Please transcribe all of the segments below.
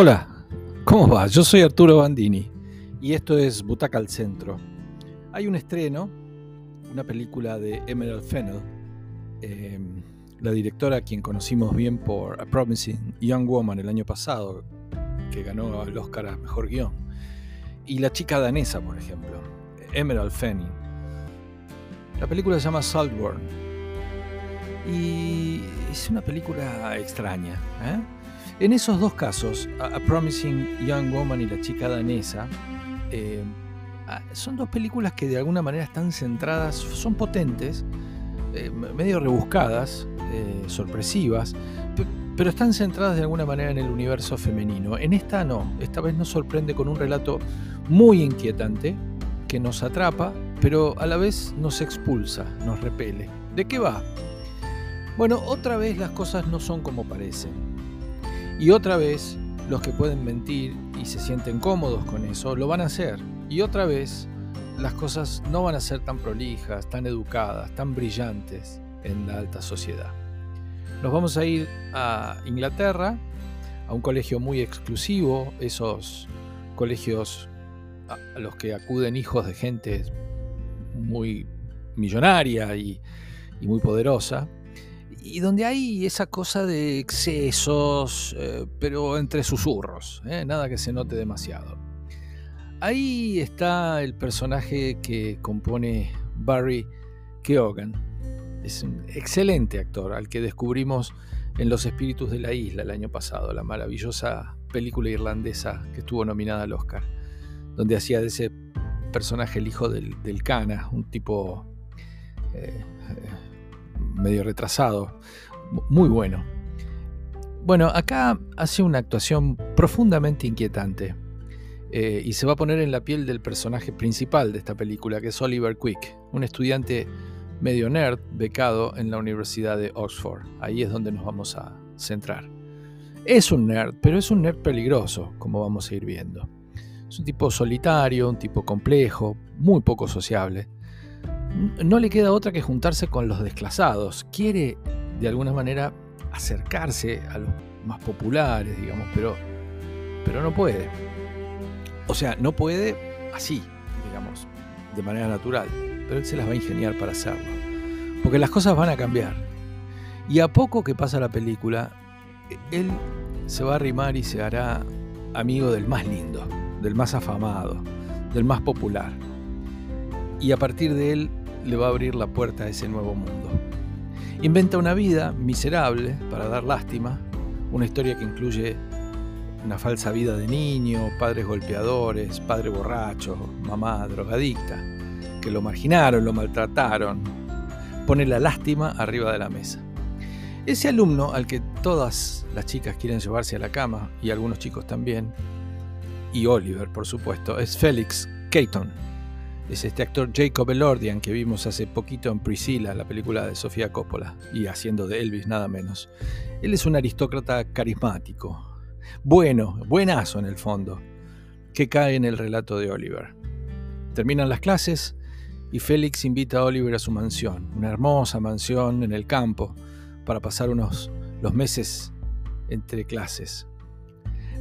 Hola, ¿cómo va? Yo soy Arturo Bandini y esto es Butaca al Centro. Hay un estreno, una película de Emerald Fennell, em, la directora a quien conocimos bien por A Promising Young Woman el año pasado, que ganó el Oscar a Mejor Guión, y la chica danesa, por ejemplo, Emerald Fennell. La película se llama Saltburn y es una película extraña. ¿eh? En esos dos casos, A, Promising Young Woman y La chica danesa, eh, son dos películas que de alguna manera están centradas, son potentes, eh, medio rebuscadas, eh, sorpresivas, pero están centradas de alguna manera en el universo femenino. En esta no, esta vez nos sorprende con un relato muy inquietante que nos atrapa, pero a la vez nos expulsa, nos repele. ¿De qué va? Bueno, otra vez las cosas no son como parecen. Y otra vez, los que pueden mentir y se sienten cómodos con eso, lo van a hacer. Y otra vez, las cosas no van a ser tan prolijas, tan educadas, tan brillantes en la alta sociedad. Nos vamos a ir a Inglaterra, a un colegio muy exclusivo, esos colegios a los que acuden hijos de gente muy millonaria y, y muy poderosa y donde hay esa cosa de excesos, eh, pero entre susurros, ¿eh? nada que se note demasiado. Ahí está el personaje que compone Barry Keoghan. Es un excelente actor al que descubrimos en Los Espíritus de la Isla el año pasado, la maravillosa película irlandesa que estuvo nominada al Oscar, donde hacía de ese personaje el hijo del, del Cana, un tipo eh, medio retrasado, muy bueno. Bueno, acá hace una actuación profundamente inquietante eh, y se va a poner en la piel del personaje principal de esta película, que es Oliver Quick, un estudiante medio nerd becado en la Universidad de Oxford. Ahí es donde nos vamos a centrar. Es un nerd, pero es un nerd peligroso, como vamos a ir viendo. Es un tipo solitario, un tipo complejo, muy poco sociable no le queda otra que juntarse con los desclasados. Quiere, de alguna manera, acercarse a los más populares, digamos, pero, pero no puede. O sea, no puede así, digamos, de manera natural, pero él se las va a ingeniar para hacerlo. Porque las cosas van a cambiar. Y a poco que pasa la película, él se va a arrimar y se hará amigo del más lindo, del más afamado, del más popular. Y a partir de él le va a abrir la puerta a ese nuevo mundo. Inventa una vida miserable para dar lástima, una historia que incluye una falsa vida de niño, padres golpeadores, padre borracho, mamá drogadicta, que lo marginaron, lo maltrataron. Pone la lástima arriba de la mesa. Ese alumno al que todas las chicas quieren llevarse a la cama, y algunos chicos también, y Oliver por supuesto, es Félix Caton, es este actor Jacob Elordian que vimos hace poquito en Priscilla, la película de Sofía Coppola, y haciendo de Elvis nada menos. Él es un aristócrata carismático, bueno, buenazo en el fondo, que cae en el relato de Oliver. Terminan las clases y Félix invita a Oliver a su mansión, una hermosa mansión en el campo, para pasar unos los meses entre clases.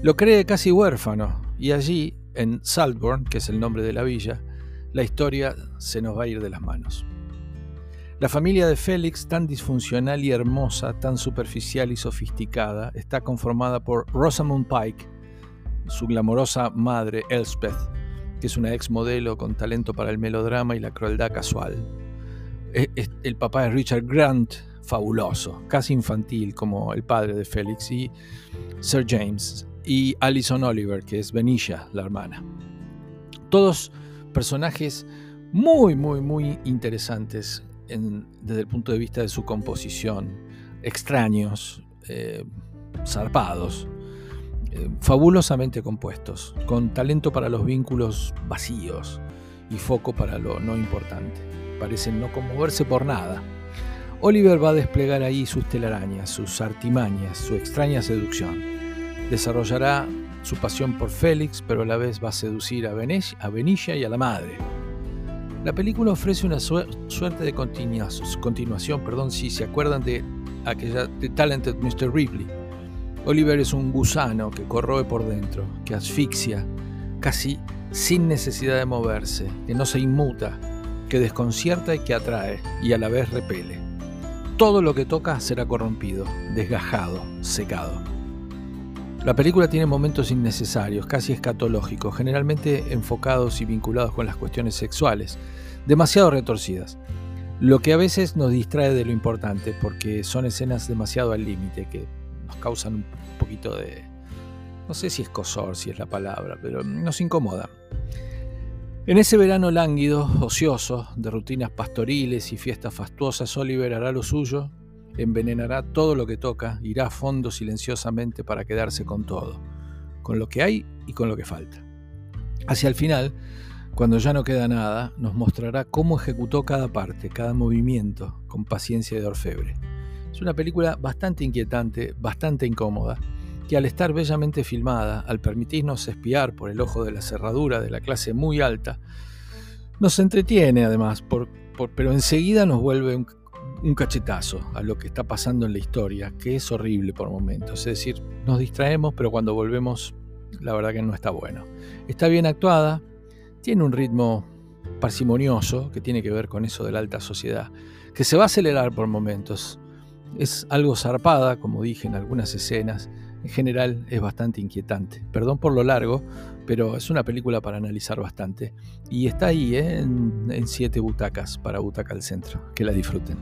Lo cree casi huérfano y allí, en Saltburn, que es el nombre de la villa, la historia se nos va a ir de las manos. La familia de Félix, tan disfuncional y hermosa, tan superficial y sofisticada, está conformada por Rosamund Pike, su glamorosa madre Elspeth, que es una ex modelo con talento para el melodrama y la crueldad casual. E, el papá es Richard Grant, fabuloso, casi infantil como el padre de Félix, y Sir James, y Alison Oliver, que es Benicia, la hermana. Todos personajes muy, muy, muy interesantes desde el punto de vista de su composición, extraños, eh, zarpados, eh, fabulosamente compuestos, con talento para los vínculos vacíos y foco para lo no importante. Parecen no conmoverse por nada. Oliver va a desplegar ahí sus telarañas, sus artimañas, su extraña seducción. Desarrollará su pasión por Félix, pero a la vez va a seducir a Benicia y a la madre. La película ofrece una suerte de continuación, perdón, si se acuerdan de aquella The Talented Mr. Ripley, Oliver es un gusano que corroe por dentro, que asfixia, casi sin necesidad de moverse, que no se inmuta, que desconcierta y que atrae, y a la vez repele. Todo lo que toca será corrompido, desgajado, secado. La película tiene momentos innecesarios, casi escatológicos, generalmente enfocados y vinculados con las cuestiones sexuales, demasiado retorcidas, lo que a veces nos distrae de lo importante porque son escenas demasiado al límite que nos causan un poquito de, no sé si es cosor, si es la palabra, pero nos incomoda. En ese verano lánguido, ocioso, de rutinas pastoriles y fiestas fastuosas, Oliver hará lo suyo envenenará todo lo que toca, irá a fondo silenciosamente para quedarse con todo, con lo que hay y con lo que falta. Hacia el final, cuando ya no queda nada, nos mostrará cómo ejecutó cada parte, cada movimiento, con paciencia de orfebre. Es una película bastante inquietante, bastante incómoda, que al estar bellamente filmada, al permitirnos espiar por el ojo de la cerradura de la clase muy alta, nos entretiene además, pero enseguida nos vuelve un, un cachetazo a lo que está pasando en la historia, que es horrible por momentos. Es decir, nos distraemos, pero cuando volvemos, la verdad que no está bueno. Está bien actuada, tiene un ritmo parsimonioso que tiene que ver con eso de la alta sociedad, que se va a acelerar por momentos. Es algo zarpada, como dije en algunas escenas. En general es bastante inquietante. Perdón por lo largo, pero es una película para analizar bastante. Y está ahí, ¿eh? en, en siete butacas para Butaca al Centro. Que la disfruten.